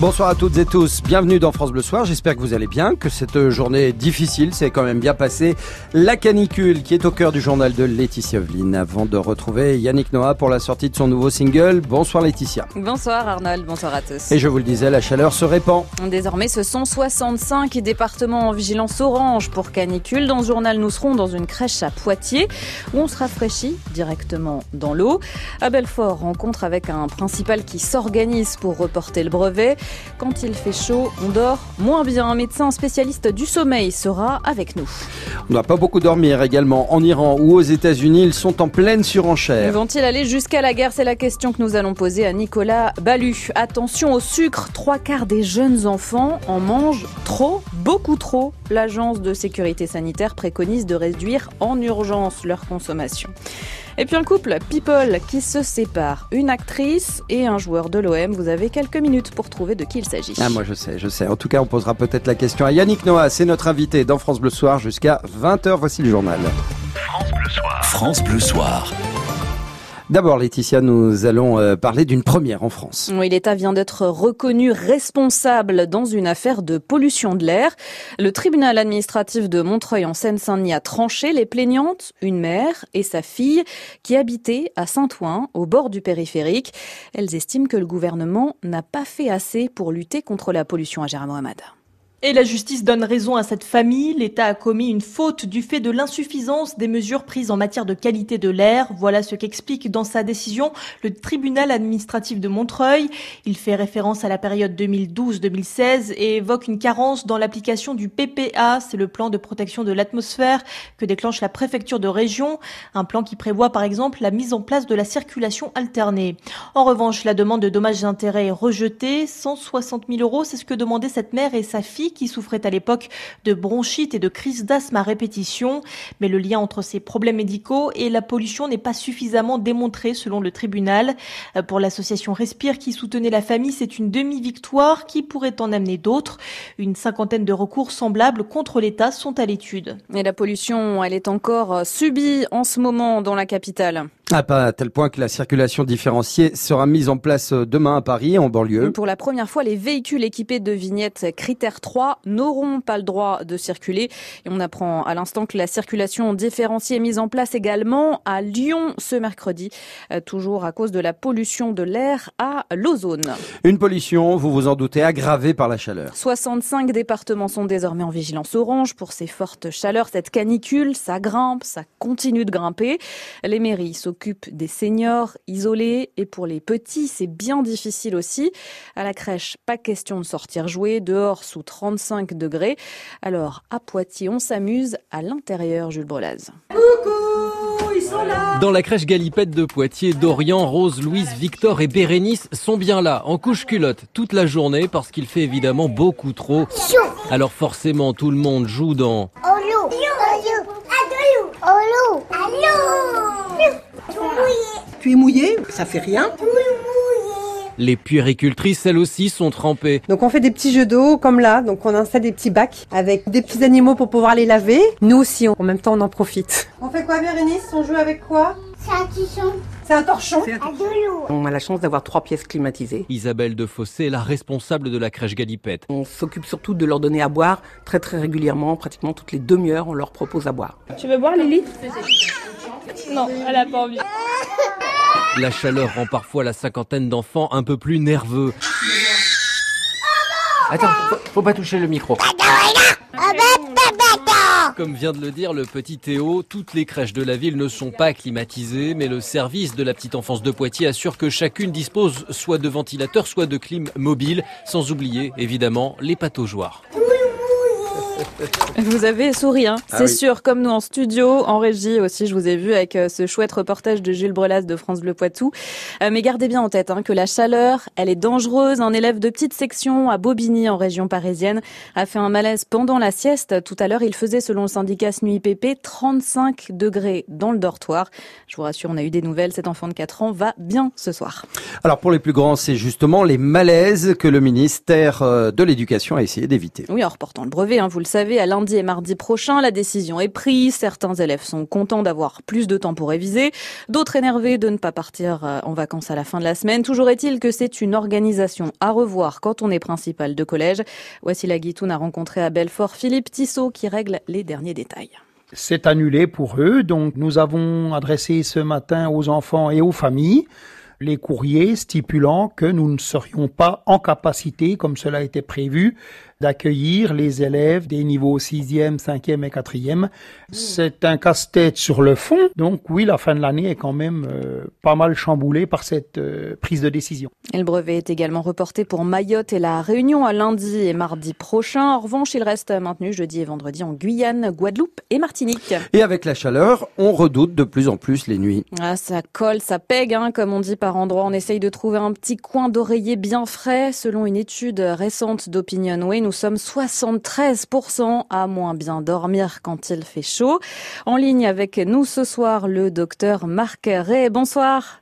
Bonsoir à toutes et tous, bienvenue dans France Bleu Soir, j'espère que vous allez bien, que cette journée difficile s'est quand même bien passée. La canicule qui est au cœur du journal de Laetitia Vline avant de retrouver Yannick Noah pour la sortie de son nouveau single. Bonsoir Laetitia. Bonsoir Arnold, bonsoir à tous. Et je vous le disais, la chaleur se répand. Désormais ce sont 65 départements en vigilance orange pour canicule. Dans ce journal nous serons dans une crèche à Poitiers où on se rafraîchit directement dans l'eau. À Belfort, rencontre avec un principal qui s'organise pour reporter le brevet. Quand il fait chaud, on dort moins bien. Un médecin spécialiste du sommeil sera avec nous. On n'a pas beaucoup dormir également. En Iran ou aux États-Unis, ils sont en pleine surenchère. Vont-ils aller jusqu'à la guerre? C'est la question que nous allons poser à Nicolas Balu. Attention au sucre, trois quarts des jeunes enfants en mangent trop, beaucoup trop. L'agence de sécurité sanitaire préconise de réduire en urgence leur consommation. Et puis un couple, People, qui se sépare. Une actrice et un joueur de l'OM. Vous avez quelques minutes pour trouver de qui il s'agit. Ah, moi je sais, je sais. En tout cas, on posera peut-être la question à Yannick Noah. C'est notre invité dans France Bleu Soir jusqu'à 20h. Voici le journal. France Bleu Soir. France Bleu Soir. D'abord, Laetitia, nous allons euh, parler d'une première en France. Oui, l'État vient d'être reconnu responsable dans une affaire de pollution de l'air. Le tribunal administratif de Montreuil en Seine-Saint-Denis a tranché les plaignantes, une mère et sa fille, qui habitaient à Saint-Ouen, au bord du périphérique. Elles estiment que le gouvernement n'a pas fait assez pour lutter contre la pollution à Gérard Mohamed. Et la justice donne raison à cette famille. L'État a commis une faute du fait de l'insuffisance des mesures prises en matière de qualité de l'air. Voilà ce qu'explique dans sa décision le tribunal administratif de Montreuil. Il fait référence à la période 2012-2016 et évoque une carence dans l'application du PPA. C'est le plan de protection de l'atmosphère que déclenche la préfecture de région. Un plan qui prévoit par exemple la mise en place de la circulation alternée. En revanche, la demande de dommages d'intérêt est rejetée. 160 000 euros, c'est ce que demandaient cette mère et sa fille qui souffrait à l'époque de bronchite et de crise d'asthme à répétition. Mais le lien entre ces problèmes médicaux et la pollution n'est pas suffisamment démontré selon le tribunal. Euh, pour l'association Respire qui soutenait la famille, c'est une demi-victoire qui pourrait en amener d'autres. Une cinquantaine de recours semblables contre l'État sont à l'étude. Et la pollution, elle est encore subie en ce moment dans la capitale. Ah, pas à tel point que la circulation différenciée sera mise en place demain à Paris, en banlieue. Pour la première fois, les véhicules équipés de vignettes critères 3 n'auront pas le droit de circuler. Et on apprend à l'instant que la circulation différenciée est mise en place également à Lyon ce mercredi, euh, toujours à cause de la pollution de l'air à l'ozone. Une pollution, vous vous en doutez, aggravée par la chaleur. 65 départements sont désormais en vigilance orange pour ces fortes chaleurs. Cette canicule, ça grimpe, ça continue de grimper. Les mairies s'occupent des seniors isolés et pour les petits, c'est bien difficile aussi. À la crèche, pas question de sortir jouer dehors sous 35 degrés. Alors, à Poitiers, on s'amuse à l'intérieur, Jules Brelaz. Coucou, ils sont là Dans la crèche Galipette de Poitiers, Dorian, Rose, Louise, Victor et Bérénice sont bien là, en couche culotte, toute la journée parce qu'il fait évidemment beaucoup trop. Alors forcément, tout le monde joue dans... Olo, Tu es mouillé, ça fait rien. Les puéricultrices, elles aussi, sont trempées. Donc on fait des petits jeux d'eau comme là, donc on installe des petits bacs avec des petits animaux pour pouvoir les laver. Nous aussi, en même temps, on en profite. On fait quoi, Bérénice? On joue avec quoi? C'est un tisson. C'est un torchon de l'eau. On a la chance d'avoir trois pièces climatisées. Isabelle de Fossé est la responsable de la crèche Galipette. On s'occupe surtout de leur donner à boire très très régulièrement, pratiquement toutes les demi-heures, on leur propose à boire. Tu veux boire Lily? Non, elle a pas envie. La chaleur rend parfois la cinquantaine d'enfants un peu plus nerveux. Attends, faut, faut pas toucher le micro. Comme vient de le dire le petit Théo, toutes les crèches de la ville ne sont pas climatisées, mais le service de la petite enfance de Poitiers assure que chacune dispose soit de ventilateurs, soit de clim mobile, sans oublier évidemment les pataugeoires. Vous avez souri, hein Ah c'est oui. sûr, comme nous en studio, en régie aussi, je vous ai vu avec euh, ce chouette reportage de Jules Brelas de France Bleu Poitou. Euh, mais gardez bien en tête hein, que la chaleur, elle est dangereuse. Un élève de petite section à Bobigny, en région parisienne, a fait un malaise pendant la sieste. Tout à l'heure, il faisait, selon le syndicat SNUIPP, 35 degrés dans le dortoir. Je vous rassure, on a eu des nouvelles. Cet enfant de 4 ans va bien ce soir. Alors pour les plus grands, c'est justement les malaises que le ministère euh, de l'Éducation a essayé d'éviter. Oui, en reportant le brevet, hein, vous le savez, à lundi et mardi prochain. La décision est prise. Certains élèves sont contents d'avoir plus de temps pour réviser, d'autres énervés de ne pas partir euh, en vacances à la fin de la semaine. Toujours est-il que c'est une organisation à revoir quand on est principal de collège. Voici la Guitoune a rencontré à Belfort Philippe Tissot qui règle les derniers détails. C'est annulé pour eux, donc nous avons adressé ce matin aux enfants et aux familles les courriers stipulant que nous ne serions pas en capacité, comme cela était prévu, d'accueillir les élèves des niveaux 6e, 5e et 4e. C'est un casse-tête sur le fond, donc oui, la fin de l'année est quand même euh, pas mal chamboulée par cette euh, prise de décision. Et le brevet est également reporté pour Mayotte et la Réunion à lundi et mardi prochain. En revanche, il reste maintenu jeudi et vendredi en Guyane, Guadeloupe et Martinique. Et avec la chaleur, on redoute de plus en plus les nuits. Ah, ça colle, ça pègue, hein, comme on dit par endroit. On essaye de trouver un petit coin d'oreiller bien frais. Selon une étude récente d'Opinionway, nous sommes 73% à moins bien dormir quand il fait chaud. En ligne avec nous ce soir, le docteur Marc Ray. Bonsoir.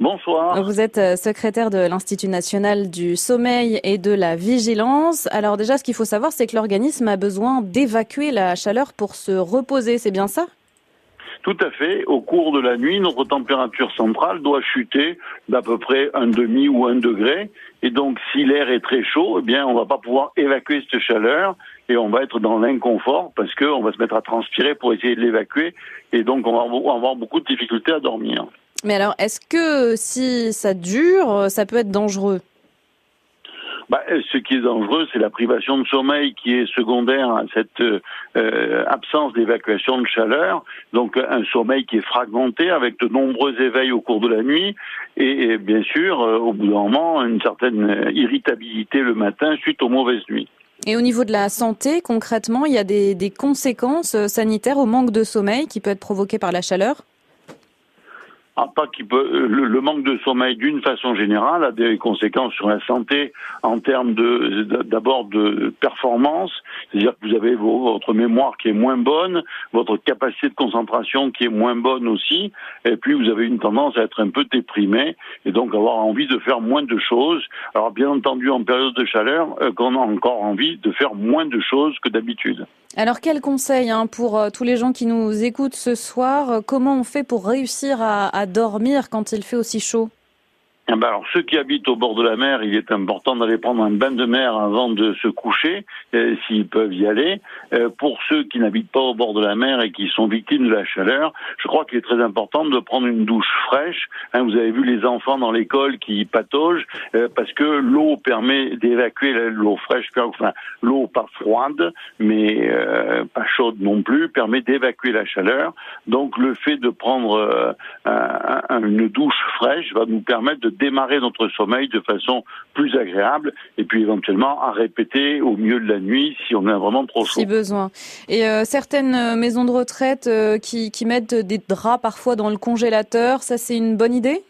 Bonsoir. Vous êtes euh, secrétaire de l'Institut national du sommeil et de la vigilance. Alors déjà, ce qu'il faut savoir, c'est que l'organisme a besoin d'évacuer la chaleur pour se reposer. C'est bien ça? Tout à fait. Au cours de la nuit, notre température centrale doit chuter d'à peu près un demi ou un degré. Et donc, si l'air est très chaud, eh bien, on va pas pouvoir évacuer cette chaleur et on va être dans l'inconfort parce qu'on va se mettre à transpirer pour essayer de l'évacuer. Et donc, on va avoir beaucoup de difficultés à dormir. Mais alors, est-ce que si ça dure, ça peut être dangereux? Bah, ce qui est dangereux, c'est la privation de sommeil qui est secondaire à cette euh, absence d'évacuation de chaleur. Donc un sommeil qui est fragmenté avec de nombreux éveils au cours de la nuit et, bien sûr, euh, au bout d'un moment, une certaine irritabilité le matin suite aux mauvaises nuits. Et au niveau de la santé, concrètement, il y a des conséquences sanitaires au manque de sommeil qui peut être provoqué par la chaleur? Euh, le, manque de sommeil d'une façon générale a des conséquences sur la santé en termes de d'abord de performance, c'est-à-dire que vous avez votre mémoire qui est moins bonne, votre capacité de concentration qui est moins bonne aussi, et puis vous avez une tendance à être un peu déprimé et donc avoir envie de faire moins de choses. Alors bien entendu en période de chaleur, euh, qu'on a encore envie de faire moins de choses que d'habitude. Alors quel conseil hein, pour euh, tous les gens qui nous écoutent ce soir Comment on fait pour réussir à dormir quand il fait aussi chaud? Eh ben alors, ceux qui habitent au bord de la mer, il est important d'aller prendre un bain de mer avant de se coucher, euh, s'ils peuvent y aller. Euh, pour ceux qui n'habitent pas au bord de la mer et qui sont victimes de la chaleur, je crois qu'il est très important de prendre une douche fraîche. Hein, vous avez vu les enfants dans l'école qui pataugent euh, parce que l'eau permet d'évacuer l'eau fraîche, enfin l'eau pas froide, mais pas chaude non plus, permet d'évacuer la chaleur. Donc le fait de prendre une douche fraîche va nous permettre de démarrer notre sommeil de façon plus agréable et puis éventuellement à répéter au milieu de la nuit si on a vraiment trop chaud. Si besoin. Et euh, certaines euh, maisons de retraite euh, qui, qui mettent des draps parfois dans le congélateur, ça c'est une bonne idée?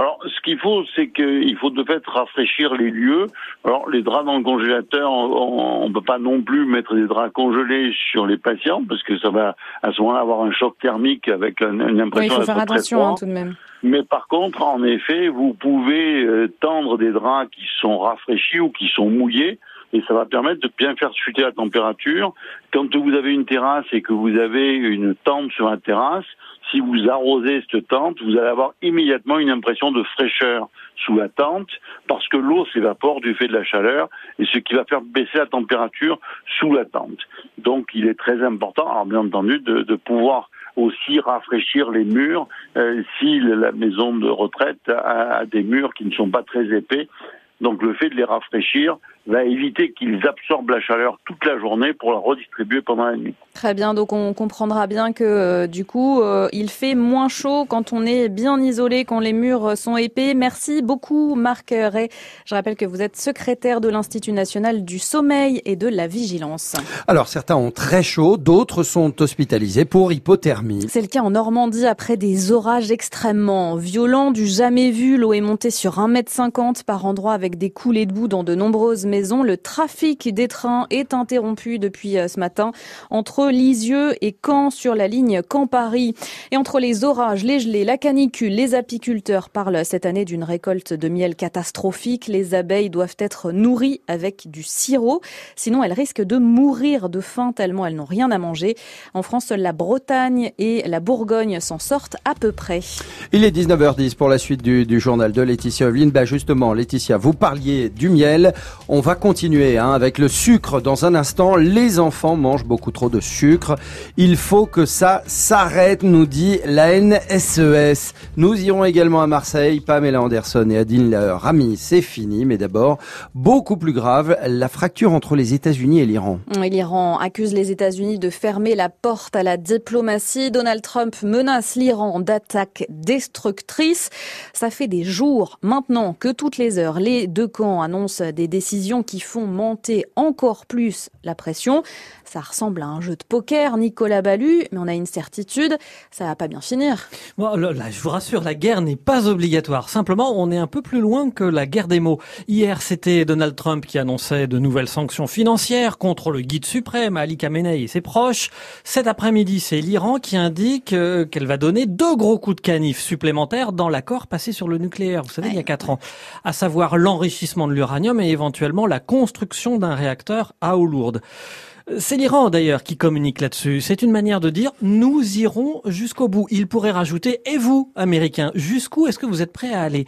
Alors, ce qu'il faut, c'est qu'il faut de fait rafraîchir les lieux. Alors, les draps dans le congélateur, on ne peut pas non plus mettre des draps congelés sur les patients parce que ça va à ce moment-là avoir un choc thermique avec une impression. Oui, il faut faire attention hein, tout de même. Mais par contre, en effet, vous pouvez euh, tendre des draps qui sont rafraîchis ou qui sont mouillés et ça va permettre de bien faire chuter la température. Quand vous avez une terrasse et que vous avez une tente sur la terrasse, si vous arrosez cette tente, vous allez avoir immédiatement une impression de fraîcheur sous la tente parce que l'eau s'évapore du fait de la chaleur et ce qui va faire baisser la température sous la tente. Donc il est très important, alors bien entendu, de, de pouvoir aussi rafraîchir les murs euh, si la maison de retraite a, des murs qui ne sont pas très épais. Donc le fait de les rafraîchir va éviter qu'ils absorbent la chaleur toute la journée pour la redistribuer pendant la nuit. Très bien, donc on comprendra bien que euh, du coup, euh, il fait moins chaud quand on est bien isolé, quand les murs sont épais. Merci beaucoup Marc Ray. Je rappelle que vous êtes secrétaire de l'Institut national du sommeil et de la vigilance. Alors certains ont très chaud, d'autres sont hospitalisés pour hypothermie. C'est le cas en Normandie après des orages extrêmement violents, du jamais vu. L'eau est montée sur 1,50 m par endroit avec des coulées de boue dans de nombreuses maisons. Le trafic des trains est interrompu depuis euh, ce matin entre Lisieux et Caen sur la ligne Caen-Paris. Et entre les orages, les gelées, la canicule, les apiculteurs parlent cette année d'une récolte de miel catastrophique. Les abeilles doivent être nourries avec du sirop. Sinon, elles risquent de mourir de faim tellement elles n'ont rien à manger. En France, seule la Bretagne et la Bourgogne s'en sortent à peu près. Il est 19h10 pour la suite du, journal de Laetitia Ovline. Bah justement, Laetitia, vous parliez du miel. Va continuer hein, avec le sucre dans un instant. Les enfants mangent beaucoup trop de sucre. Il faut que ça s'arrête, nous dit la NSES. Nous irons également à Marseille. Pamela Anderson et Adine Rami, c'est fini. Mais d'abord, beaucoup plus grave, la fracture entre les États-Unis et l'Iran. L'Iran accuse les États-Unis de fermer la porte à la diplomatie. Donald Trump menace l'Iran d'attaques destructrices. Ça fait des jours maintenant que toutes les heures, les deux camps annoncent des décisions qui font monter encore plus la pression. Ça ressemble à un jeu de poker, Nicolas Ballu, mais on a une certitude, ça va pas bien finir. Bon, là, je vous rassure, la guerre n'est pas obligatoire. Simplement, on est un peu plus loin que la guerre des mots. Hier, c'était Donald Trump qui annonçait de nouvelles sanctions financières contre le guide suprême, Ali Khamenei et ses proches. Cet après-midi, c'est l'Iran qui indique euh, qu'elle va donner deux gros coups de canif supplémentaires dans l'accord passé sur le nucléaire, vous savez, il y a quatre ans. À savoir l'enrichissement de l'uranium et éventuellement la construction d'un réacteur à eau lourde. C'est l'Iran d'ailleurs qui communique là-dessus. C'est une manière de dire nous irons jusqu'au bout. Il pourrait rajouter et vous, Américains, jusqu'où est-ce que vous êtes prêts à aller?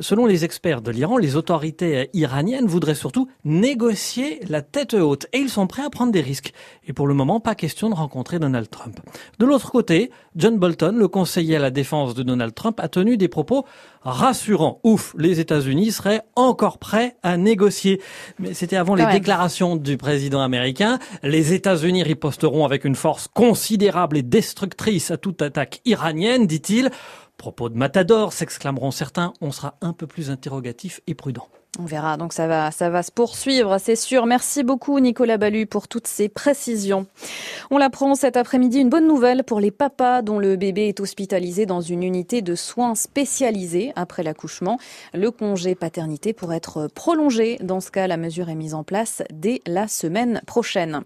Selon les experts de l'Iran, les autorités iraniennes voudraient surtout négocier la tête haute et ils sont prêts à prendre des risques. Et pour le moment, pas question de rencontrer Donald Trump. De l'autre côté, John Bolton, le conseiller à la défense de Donald Trump, a tenu des propos rassurants. Ouf, les États-Unis seraient encore prêts à négocier. Mais c'était avant les déclarations du président américain. Les États-Unis riposteront avec une force considérable et destructrice à toute attaque iranienne, dit-il. Propos de Matador, s'exclameront certains, on sera un peu plus interrogatif et prudent. On verra, donc ça va, ça va se poursuivre, c'est sûr. Merci beaucoup Nicolas Ballu pour toutes ces précisions. On l'apprend cet après-midi, une bonne nouvelle pour les papas dont le bébé est hospitalisé dans une unité de soins spécialisés après l'accouchement. Le congé paternité pourrait être prolongé. Dans ce cas, la mesure est mise en place dès la semaine prochaine.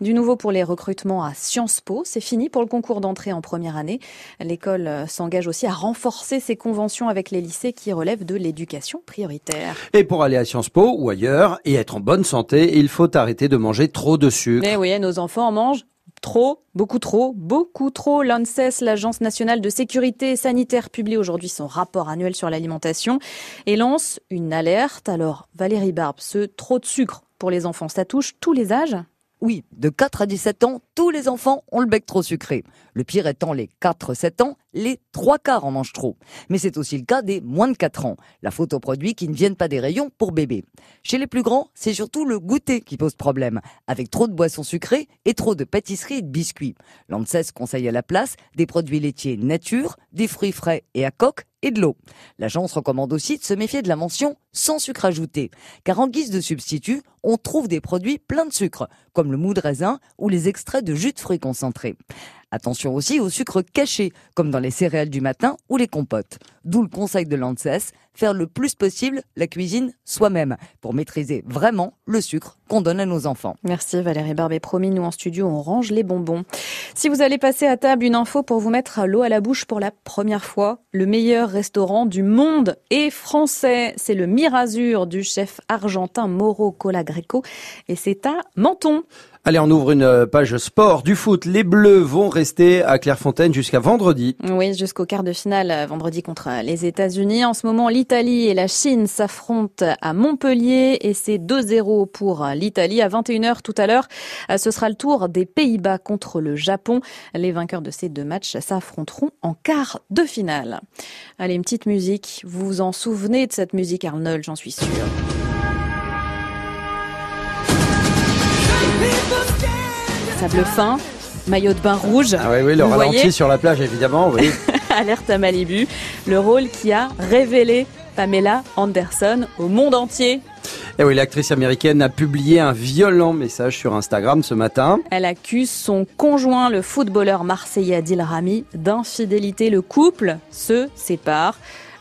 Du nouveau pour les recrutements à Sciences Po, c'est fini pour le concours d'entrée en première année. L'école s'engage aussi à renforcer ses conventions avec les lycées qui relèvent de l'éducation prioritaire pour aller à Sciences Po ou ailleurs et être en bonne santé, il faut arrêter de manger trop de sucre. Mais oui, nos enfants en mangent Trop, beaucoup trop, beaucoup trop. L'ANSES, l'Agence nationale de sécurité sanitaire, publie aujourd'hui son rapport annuel sur l'alimentation et lance une alerte. Alors, Valérie Barbe, ce trop de sucre pour les enfants, ça touche tous les âges? Oui, de 4 à 17 ans, tous les enfants ont le bec trop sucré. Le pire étant les 4-7 ans, les trois quarts en mangent trop. Mais c'est aussi le cas des moins de 4 ans. La faute aux produits qui ne viennent pas des rayons pour bébés. Chez les plus grands, c'est surtout le goûter qui pose problème, avec trop de boissons sucrées et trop de pâtisseries et de biscuits. L'ANSES conseille à la place des produits laitiers nature, des fruits frais et à coque et de l'eau. L'agence recommande aussi de se méfier de la mention sans sucre ajouté, car en guise de substitut, on trouve des produits pleins de sucre, comme le mou de raisin ou les extraits de jus de fruits concentrés. Attention aussi au sucre caché, comme dans les céréales du matin ou les compotes. D'où le conseil de l'ANSES, faire le plus possible la cuisine soi-même, pour maîtriser vraiment le sucre qu'on donne à nos enfants. Merci Valérie Barbet. Promis, nous en studio, on range les bonbons. Si vous allez passer à table, une info pour vous mettre l'eau à la bouche pour la première fois. Le meilleur restaurant du monde est français. C'est le Mirazur du chef argentin Mauro Colagreco et c'est à Menton. Allez, on ouvre une euh, page sport du foot. Les Bleus vont rester à Clairefontaine jusqu'à vendredi. Oui, jusqu'au quart de finale euh, vendredi contre les États-Unis. En ce moment, l'Italie et la Chine s'affrontent à Montpellier et c'est 2-0 pour l'Italie. À 21h tout à l'heure, euh, ce sera le tour des Pays-Bas contre le Japon. Les vainqueurs de ces deux matchs s'affronteront en quart de finale. Allez, une petite musique. Vous vous en souvenez de cette musique, Arnold, j'en suis sûre. Sable fin, maillot de bain rouge. Ah oui, oui, le ralenti sur la plage, évidemment, oui. Alerte à Malibu, le rôle qui a révélé Pamela Anderson au monde entier. Et eh oui, l'actrice américaine a publié un violent message sur Instagram ce matin. Elle accuse son conjoint, le footballeur marseillais Adil Rami, d'infidélité. Le couple se sépare.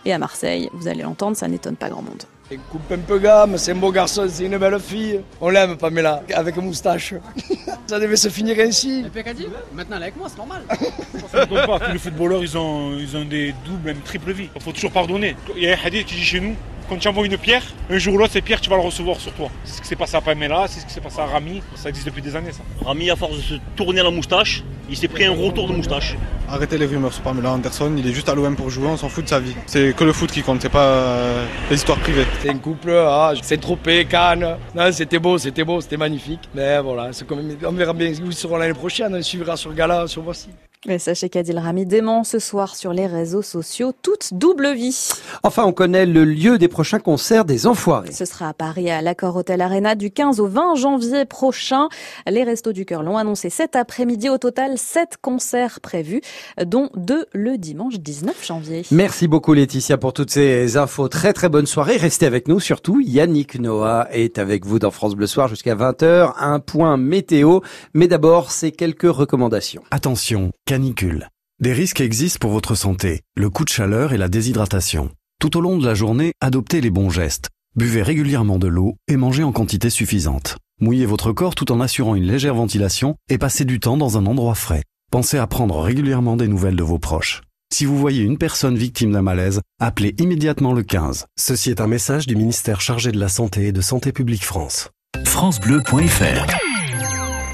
Et à Marseille, vous allez l'entendre, ça n'étonne pas grand monde. Il coupe un peu gamme, c'est un beau garçon, c'est une belle fille. On l'aime, Pamela, avec moustache. Ça devait se finir ainsi. Et puis qu'a dit Maintenant, elle est avec moi, c'est normal. Ça ne pas. Tous les footballeurs, ils ont, ils ont des doubles, même triple vies. Il faut toujours pardonner. Il y a un hadith qui dit chez nous quand tu envoies une pierre, un jour ou l'autre, cette pierre, tu vas le recevoir sur toi. C'est ce qui s'est passé à Pamela, c'est ce qui s'est passé à Rami. Ça existe depuis des années, ça. Rami, à force de se tourner la moustache, il s'est pris un retour de moustache. Arrêtez les rumeurs sur Pamela Anderson, il est juste à l'OM pour jouer, on s'en fout de sa vie. C'est que le foot qui compte, c'est pas euh, les histoires privées. C'est un couple, ah, c'est tropé, Cannes. Non, c'était beau, c'était beau, c'était magnifique. Mais voilà, c'est comme, on verra bien où ils seront l'année prochaine, on suivra sur Gala, sur Voici. Mais sachez qu'Adil Rami dément ce soir sur les réseaux sociaux toute double vie. Enfin, on connaît le lieu des prochains concerts des Enfoirés. Ce sera à Paris, à l'Accord Hotel Arena, du 15 au 20 janvier prochain. Les Restos du Cœur l'ont annoncé cet après-midi. Au total, sept concerts prévus, dont deux le dimanche 19 janvier. Merci beaucoup Laetitia pour toutes ces infos. Très très bonne soirée. Restez avec nous surtout. Yannick Noah est avec vous dans France Bleu Soir jusqu'à 20h. Un point météo. Mais d'abord, c'est quelques recommandations. Attention, canicule. Des risques existent pour votre santé, le coup de chaleur et la déshydratation. Tout au long de la journée, adoptez les bons gestes. Buvez régulièrement de l'eau et mangez en quantité suffisante. Mouillez votre corps tout en assurant une légère ventilation et passez du temps dans un endroit frais. Pensez à prendre régulièrement des nouvelles de vos proches. Si vous voyez une personne victime d'un malaise, appelez immédiatement le 15. Ceci est un message du ministère chargé de la Santé et de Santé publique France. FranceBleu.fr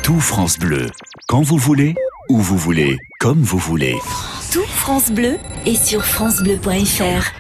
Tout France Bleu. Quand vous voulez, où vous voulez, comme vous voulez. Tout France Bleu est sur francebleu.fr.